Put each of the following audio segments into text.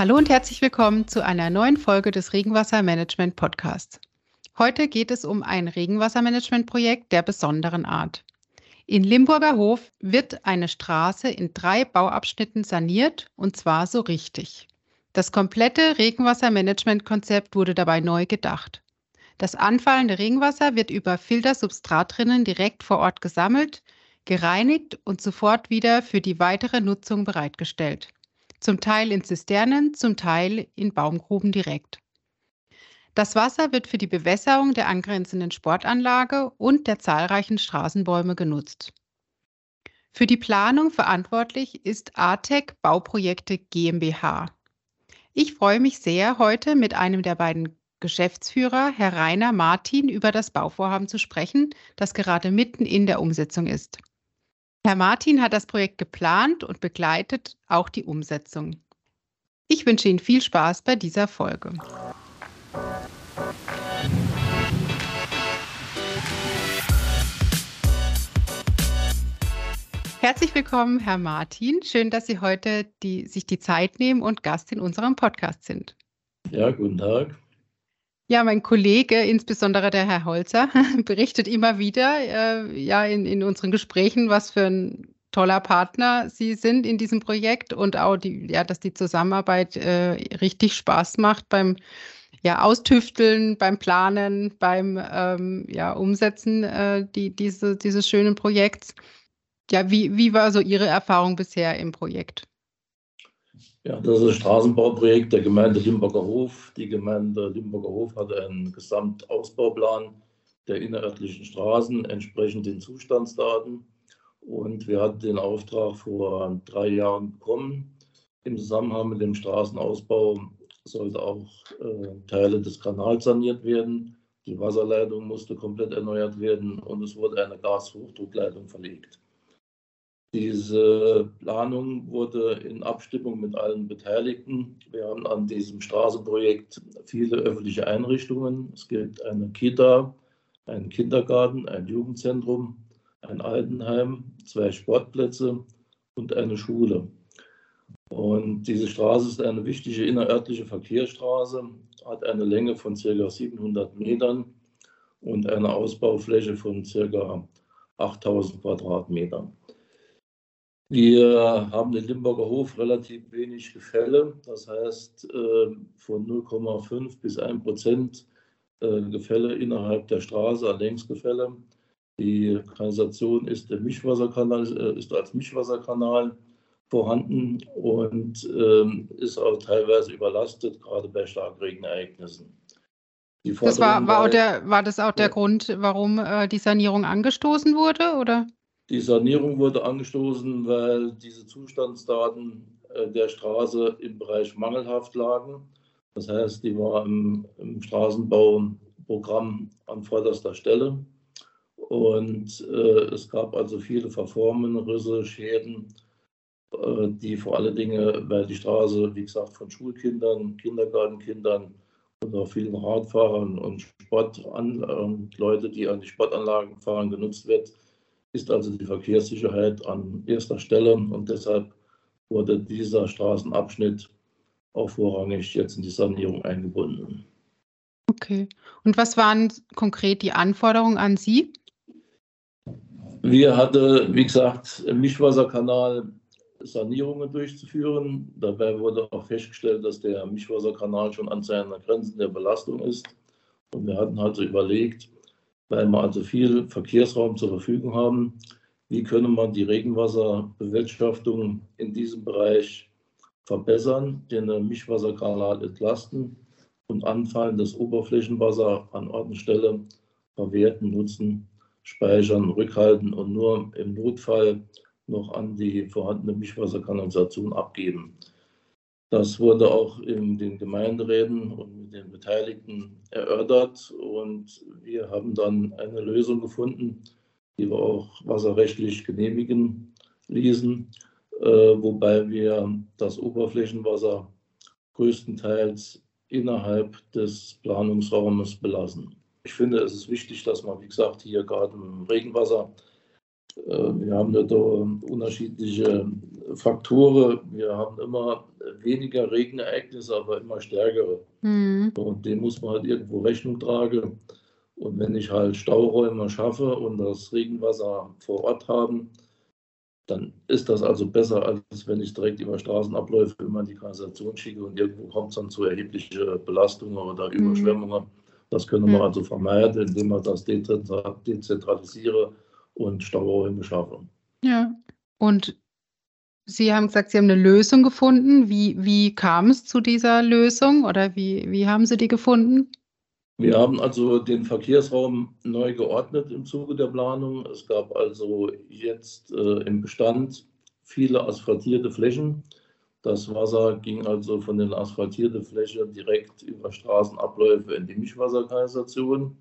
Hallo und herzlich willkommen zu einer neuen Folge des Regenwassermanagement Podcasts. Heute geht es um ein Regenwassermanagementprojekt der besonderen Art. In Limburger Hof wird eine Straße in drei Bauabschnitten saniert und zwar so richtig. Das komplette Regenwassermanagementkonzept wurde dabei neu gedacht. Das anfallende Regenwasser wird über Filtersubstratrinnen direkt vor Ort gesammelt, gereinigt und sofort wieder für die weitere Nutzung bereitgestellt zum Teil in Zisternen, zum Teil in Baumgruben direkt. Das Wasser wird für die Bewässerung der angrenzenden Sportanlage und der zahlreichen Straßenbäume genutzt. Für die Planung verantwortlich ist ATEC Bauprojekte GmbH. Ich freue mich sehr, heute mit einem der beiden Geschäftsführer, Herr Rainer Martin, über das Bauvorhaben zu sprechen, das gerade mitten in der Umsetzung ist. Herr Martin hat das Projekt geplant und begleitet auch die Umsetzung. Ich wünsche Ihnen viel Spaß bei dieser Folge. Herzlich willkommen, Herr Martin. Schön, dass Sie heute die, sich die Zeit nehmen und Gast in unserem Podcast sind. Ja, guten Tag. Ja, mein Kollege, insbesondere der Herr Holzer, berichtet immer wieder äh, ja, in, in unseren Gesprächen, was für ein toller Partner Sie sind in diesem Projekt und auch, die, ja, dass die Zusammenarbeit äh, richtig Spaß macht beim ja, Austüfteln, beim Planen, beim ähm, ja, Umsetzen äh, die, diese, dieses schönen Projekts. Ja, wie, wie war so Ihre Erfahrung bisher im Projekt? Ja, das ist ein Straßenbauprojekt der Gemeinde Limburger Hof. Die Gemeinde Limburger Hof hat einen Gesamtausbauplan der innerörtlichen Straßen entsprechend den Zustandsdaten. Und wir hatten den Auftrag vor drei Jahren bekommen. Im Zusammenhang mit dem Straßenausbau sollte auch äh, Teile des Kanals saniert werden. Die Wasserleitung musste komplett erneuert werden und es wurde eine Gashochdruckleitung verlegt. Diese Planung wurde in Abstimmung mit allen Beteiligten. Wir haben an diesem Straßenprojekt viele öffentliche Einrichtungen. Es gibt eine Kita, einen Kindergarten, ein Jugendzentrum, ein Altenheim, zwei Sportplätze und eine Schule. Und diese Straße ist eine wichtige innerörtliche Verkehrsstraße, hat eine Länge von ca. 700 Metern und eine Ausbaufläche von ca. 8000 Quadratmetern. Wir haben den Limburger Hof relativ wenig Gefälle, das heißt äh, von 0,5 bis 1 Prozent äh, Gefälle innerhalb der Straße, Längsgefälle. Die Kanalisation ist, der Mischwasserkanal, äh, ist als Mischwasserkanal vorhanden und ähm, ist auch teilweise überlastet, gerade bei Starkregenereignissen. Das war, war, der, war das auch der ja. Grund, warum äh, die Sanierung angestoßen wurde? Oder? Die Sanierung wurde angestoßen, weil diese Zustandsdaten äh, der Straße im Bereich mangelhaft lagen. Das heißt, die war im, im Straßenbauprogramm an vorderster Stelle. Und äh, es gab also viele Verformen, Risse, Schäden, äh, die vor allen Dingen, weil die Straße, wie gesagt, von Schulkindern, Kindergartenkindern und auch vielen Radfahrern und Sportan und Leute, die an die Sportanlagen fahren, genutzt wird, ist also die Verkehrssicherheit an erster Stelle und deshalb wurde dieser Straßenabschnitt auch vorrangig jetzt in die Sanierung eingebunden. Okay. Und was waren konkret die Anforderungen an Sie? Wir hatten, wie gesagt, im Mischwasserkanal Sanierungen durchzuführen. Dabei wurde auch festgestellt, dass der Mischwasserkanal schon an seinen Grenzen der Belastung ist. Und wir hatten also überlegt, weil wir also viel Verkehrsraum zur Verfügung haben. Wie könne man die Regenwasserbewirtschaftung in diesem Bereich verbessern, den Mischwasserkanal entlasten und anfallendes Oberflächenwasser an Ort und Stelle verwerten, nutzen, speichern, rückhalten und nur im Notfall noch an die vorhandene Mischwasserkanalisation abgeben. Das wurde auch in den Gemeinderäten und den Beteiligten erörtert und wir haben dann eine Lösung gefunden, die wir auch wasserrechtlich genehmigen ließen, äh, wobei wir das Oberflächenwasser größtenteils innerhalb des Planungsraumes belassen. Ich finde, es ist wichtig, dass man, wie gesagt, hier gerade im Regenwasser äh, wir haben da unterschiedliche Faktoren. Wir haben immer weniger Regenereignisse, aber immer stärkere. Mhm. Und dem muss man halt irgendwo Rechnung tragen. Und wenn ich halt Stauräume schaffe und das Regenwasser vor Ort haben, dann ist das also besser, als wenn ich direkt über Straßenabläufe immer in die Kanalisation schicke und irgendwo kommt es dann zu erheblichen Belastungen oder mhm. Überschwemmungen. Das können wir also vermeiden, indem wir das dezentralisieren und Stauräume schaffen. Ja, und Sie haben gesagt, Sie haben eine Lösung gefunden. Wie, wie kam es zu dieser Lösung oder wie, wie haben Sie die gefunden? Wir haben also den Verkehrsraum neu geordnet im Zuge der Planung. Es gab also jetzt äh, im Bestand viele asphaltierte Flächen. Das Wasser ging also von den asphaltierten Flächen direkt über Straßenabläufe in die Mischwasserkanalisation.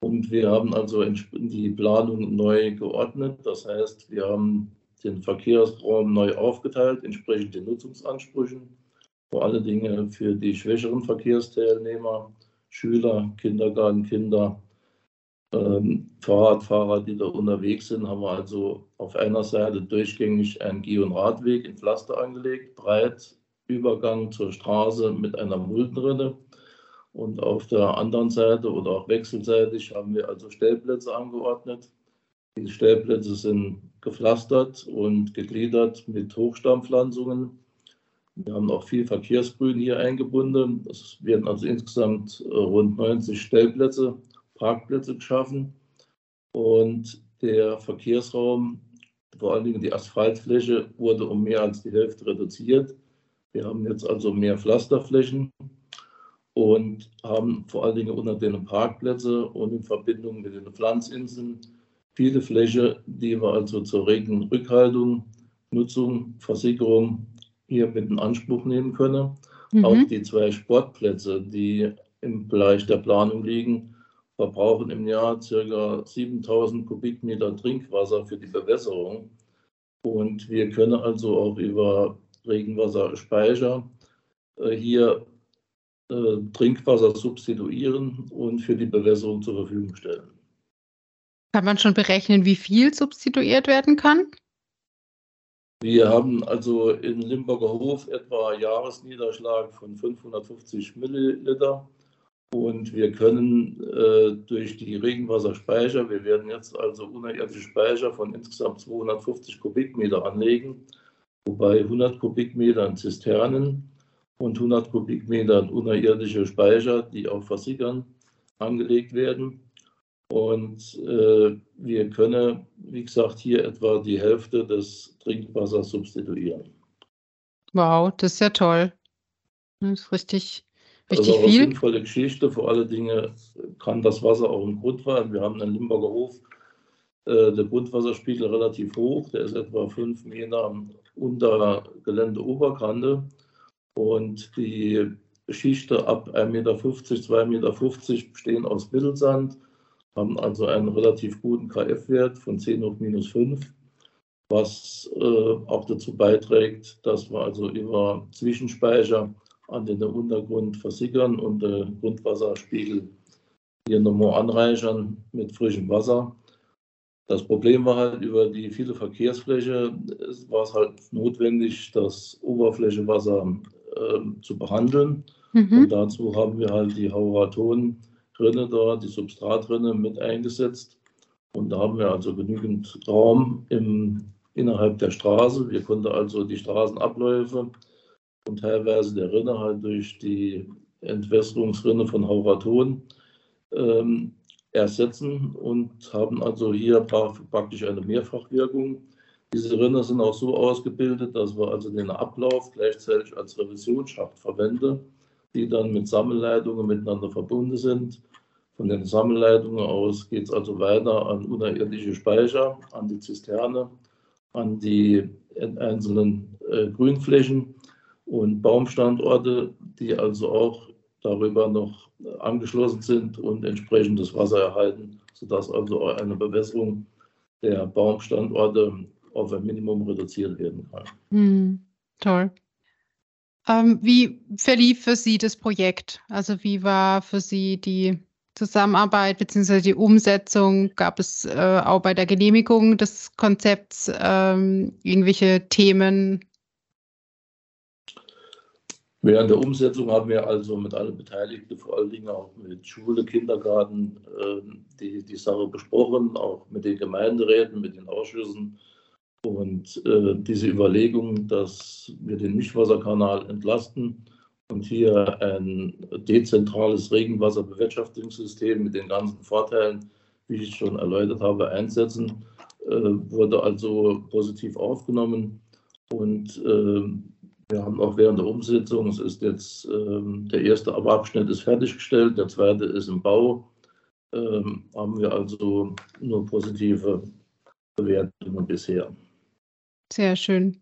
Und wir haben also die Planung neu geordnet. Das heißt, wir haben den Verkehrsraum neu aufgeteilt, entsprechend den Nutzungsansprüchen. Vor allen Dingen für die schwächeren Verkehrsteilnehmer Schüler, Kindergartenkinder, ähm, Fahrradfahrer, die da unterwegs sind, haben wir also auf einer Seite durchgängig einen Geh- und Radweg in Pflaster angelegt, breit, Übergang zur Straße mit einer Muldenrinne. Und auf der anderen Seite oder auch wechselseitig haben wir also Stellplätze angeordnet. Die Stellplätze sind gepflastert und gegliedert mit Hochstammpflanzungen wir haben auch viel Verkehrsgrün hier eingebunden. Es werden also insgesamt äh, rund 90 Stellplätze, Parkplätze geschaffen. Und der Verkehrsraum, vor allen Dingen die Asphaltfläche, wurde um mehr als die Hälfte reduziert. Wir haben jetzt also mehr Pflasterflächen und haben vor allen Dingen unter den Parkplätzen und in Verbindung mit den Pflanzinseln viele Fläche, die wir also zur Regenrückhaltung, Nutzung, Versickerung hier mit in Anspruch nehmen können. Mhm. Auch die zwei Sportplätze, die im Bereich der Planung liegen, verbrauchen im Jahr ca. 7000 Kubikmeter Trinkwasser für die Bewässerung. Und wir können also auch über Regenwasserspeicher äh, hier äh, Trinkwasser substituieren und für die Bewässerung zur Verfügung stellen. Kann man schon berechnen, wie viel substituiert werden kann? Wir haben also in Limburger Hof etwa Jahresniederschlag von 550 Milliliter. Und wir können äh, durch die Regenwasserspeicher, wir werden jetzt also unterirdische Speicher von insgesamt 250 Kubikmeter anlegen, wobei 100 Kubikmeter in Zisternen und 100 Kubikmeter in unterirdische Speicher, die auch versickern, angelegt werden. Und äh, wir können, wie gesagt, hier etwa die Hälfte des Trinkwassers substituieren. Wow, das ist ja toll. Das ist richtig, richtig also viel. Eine sinnvolle Geschichte. Vor allen Dingen kann das Wasser auch im Grundwasser. Wir haben einen Limburger Hof, äh, der Grundwasserspiegel relativ hoch. Der ist etwa fünf Meter unter Geländeoberkante. Und die Schichten ab 1,50 Meter, 2,50 Meter bestehen aus Mittelsand haben also einen relativ guten KF-Wert von 10 hoch minus 5, was äh, auch dazu beiträgt, dass wir also über Zwischenspeicher an den Untergrund versickern und den Grundwasserspiegel hier nochmal anreichern mit frischem Wasser. Das Problem war halt über die viele Verkehrsfläche, es war es halt notwendig, das Oberflächewasser äh, zu behandeln. Mhm. Und dazu haben wir halt die Hauraton Rinne da, die Substratrinne mit eingesetzt. Und da haben wir also genügend Raum im, innerhalb der Straße. Wir konnten also die Straßenabläufe und teilweise der Rinne halt durch die Entwässerungsrinne von Hauraton ähm, ersetzen und haben also hier praktisch eine Mehrfachwirkung. Diese Rinne sind auch so ausgebildet, dass wir also den Ablauf gleichzeitig als Revisionsschacht verwenden die dann mit Sammelleitungen miteinander verbunden sind. Von den Sammelleitungen aus geht es also weiter an unterirdische Speicher, an die Zisterne, an die einzelnen äh, Grünflächen und Baumstandorte, die also auch darüber noch angeschlossen sind und entsprechendes Wasser erhalten, sodass also eine Bewässerung der Baumstandorte auf ein Minimum reduziert werden kann. Hm, toll. Ähm, wie verlief für Sie das Projekt? Also wie war für Sie die Zusammenarbeit bzw. die Umsetzung? Gab es äh, auch bei der Genehmigung des Konzepts ähm, irgendwelche Themen? Während der Umsetzung haben wir also mit allen Beteiligten, vor allen Dingen auch mit Schule, Kindergarten, äh, die, die Sache besprochen, auch mit den Gemeinderäten, mit den Ausschüssen. Und äh, diese Überlegung, dass wir den Mischwasserkanal entlasten und hier ein dezentrales Regenwasserbewirtschaftungssystem mit den ganzen Vorteilen, wie ich schon erläutert habe, einsetzen, äh, wurde also positiv aufgenommen. Und äh, wir haben auch während der Umsetzung, es ist jetzt ähm, der erste Abschnitt ist fertiggestellt, der zweite ist im Bau, ähm, haben wir also nur positive Bewertungen bisher. Sehr schön.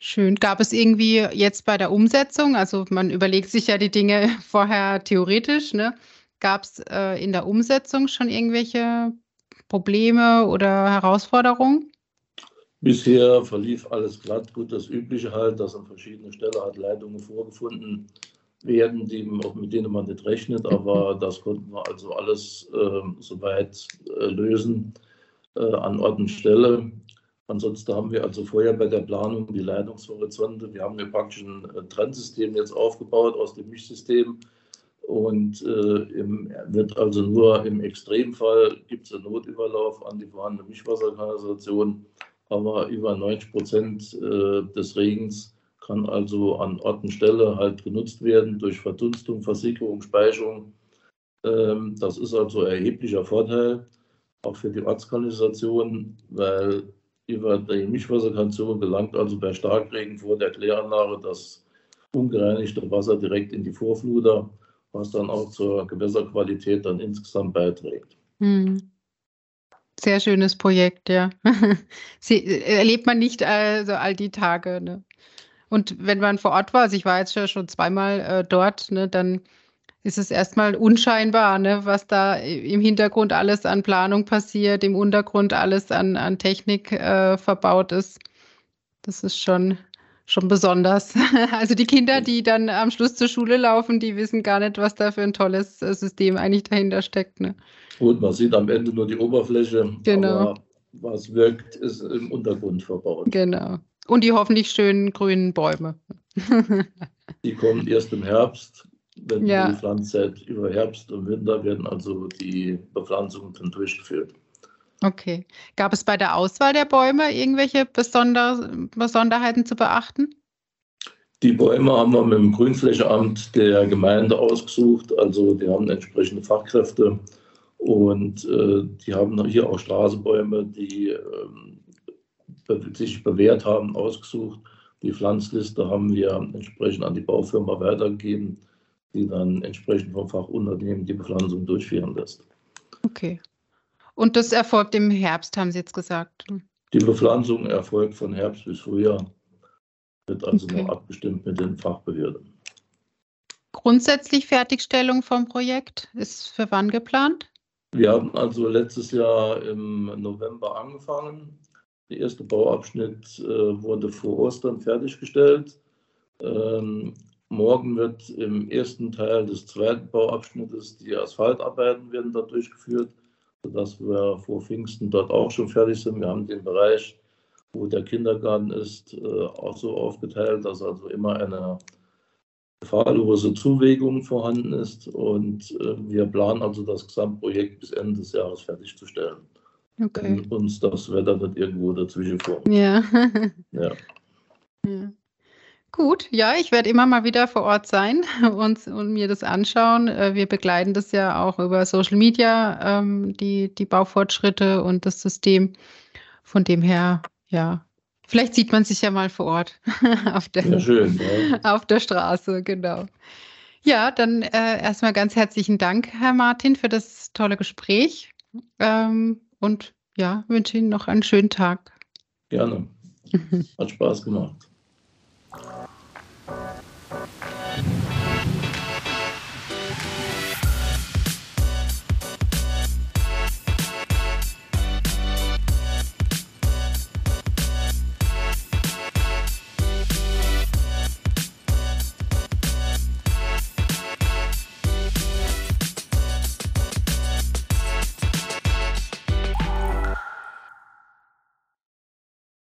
Schön. Gab es irgendwie jetzt bei der Umsetzung, also man überlegt sich ja die Dinge vorher theoretisch, ne? Gab es äh, in der Umsetzung schon irgendwelche Probleme oder Herausforderungen? Bisher verlief alles glatt. Gut, das Übliche halt, dass an verschiedenen Stellen halt Leitungen vorgefunden werden, die, mit denen man nicht rechnet. Aber das konnten wir also alles äh, soweit äh, lösen äh, an Ort und Stelle. Ansonsten haben wir also vorher bei der Planung die Leitungshorizonte. Wir haben hier praktisch ein äh, Trennsystem jetzt aufgebaut aus dem Mischsystem. Und äh, im, wird also nur im Extremfall gibt es einen Notüberlauf an die vorhandene Mischwasserkanalisation aber über 90 Prozent äh, des Regens kann also an Ort und Stelle halt genutzt werden durch Verdunstung, Versickerung, Speicherung. Ähm, das ist also ein erheblicher Vorteil, auch für die Ortskanalisation, weil über die Mischwasserkanalisation gelangt also bei Starkregen vor der Kläranlage das ungereinigte Wasser direkt in die Vorfluter, was dann auch zur Gewässerqualität dann insgesamt beiträgt. Hm. Sehr schönes Projekt, ja. Sie, äh, erlebt man nicht also all die Tage. Ne? Und wenn man vor Ort war, also ich war jetzt schon zweimal äh, dort, ne, dann ist es erstmal unscheinbar, ne, was da im Hintergrund alles an Planung passiert, im Untergrund alles an, an Technik äh, verbaut ist. Das ist schon, schon besonders. Also die Kinder, die dann am Schluss zur Schule laufen, die wissen gar nicht, was da für ein tolles äh, System eigentlich dahinter steckt. Ne? Gut, man sieht am Ende nur die Oberfläche, genau. aber was wirkt, ist im Untergrund verbaut. Genau. Und die hoffentlich schönen grünen Bäume. die kommen erst im Herbst. Wenn ja. die Pflanzzeit über Herbst und Winter werden also die Bepflanzungen dann durchgeführt. Okay. Gab es bei der Auswahl der Bäume irgendwelche Besonder Besonderheiten zu beachten? Die Bäume haben wir mit dem Grünflächeamt der Gemeinde ausgesucht. Also die haben entsprechende Fachkräfte und äh, die haben hier auch Straßenbäume, die äh, sich bewährt haben, ausgesucht. Die Pflanzliste haben wir entsprechend an die Baufirma weitergegeben, die dann entsprechend vom Fachunternehmen die Bepflanzung durchführen lässt. Okay. Und das erfolgt im Herbst, haben Sie jetzt gesagt? Die Bepflanzung erfolgt von Herbst bis Frühjahr, wird also okay. noch abgestimmt mit den Fachbehörden. Grundsätzlich Fertigstellung vom Projekt ist für wann geplant? Wir haben also letztes Jahr im November angefangen. Der erste Bauabschnitt äh, wurde vor Ostern fertiggestellt. Ähm, morgen wird im ersten Teil des zweiten Bauabschnittes die Asphaltarbeiten werden dort durchgeführt, sodass wir vor Pfingsten dort auch schon fertig sind. Wir haben den Bereich, wo der Kindergarten ist, äh, auch so aufgeteilt, dass also immer eine fahrlose Zuwägung vorhanden ist. Und äh, wir planen also das Gesamtprojekt bis Ende des Jahres fertigzustellen. Okay. Wenn uns das Wetter nicht irgendwo dazwischen kommt. Ja. ja. ja. Gut, ja, ich werde immer mal wieder vor Ort sein und, und mir das anschauen. Äh, wir begleiten das ja auch über Social Media, ähm, die, die Baufortschritte und das System. Von dem her, ja, Vielleicht sieht man sich ja mal vor Ort auf der, ja, schön, ja. auf der Straße, genau. Ja, dann äh, erstmal ganz herzlichen Dank, Herr Martin, für das tolle Gespräch. Ähm, und ja, wünsche Ihnen noch einen schönen Tag. Gerne. Hat Spaß gemacht.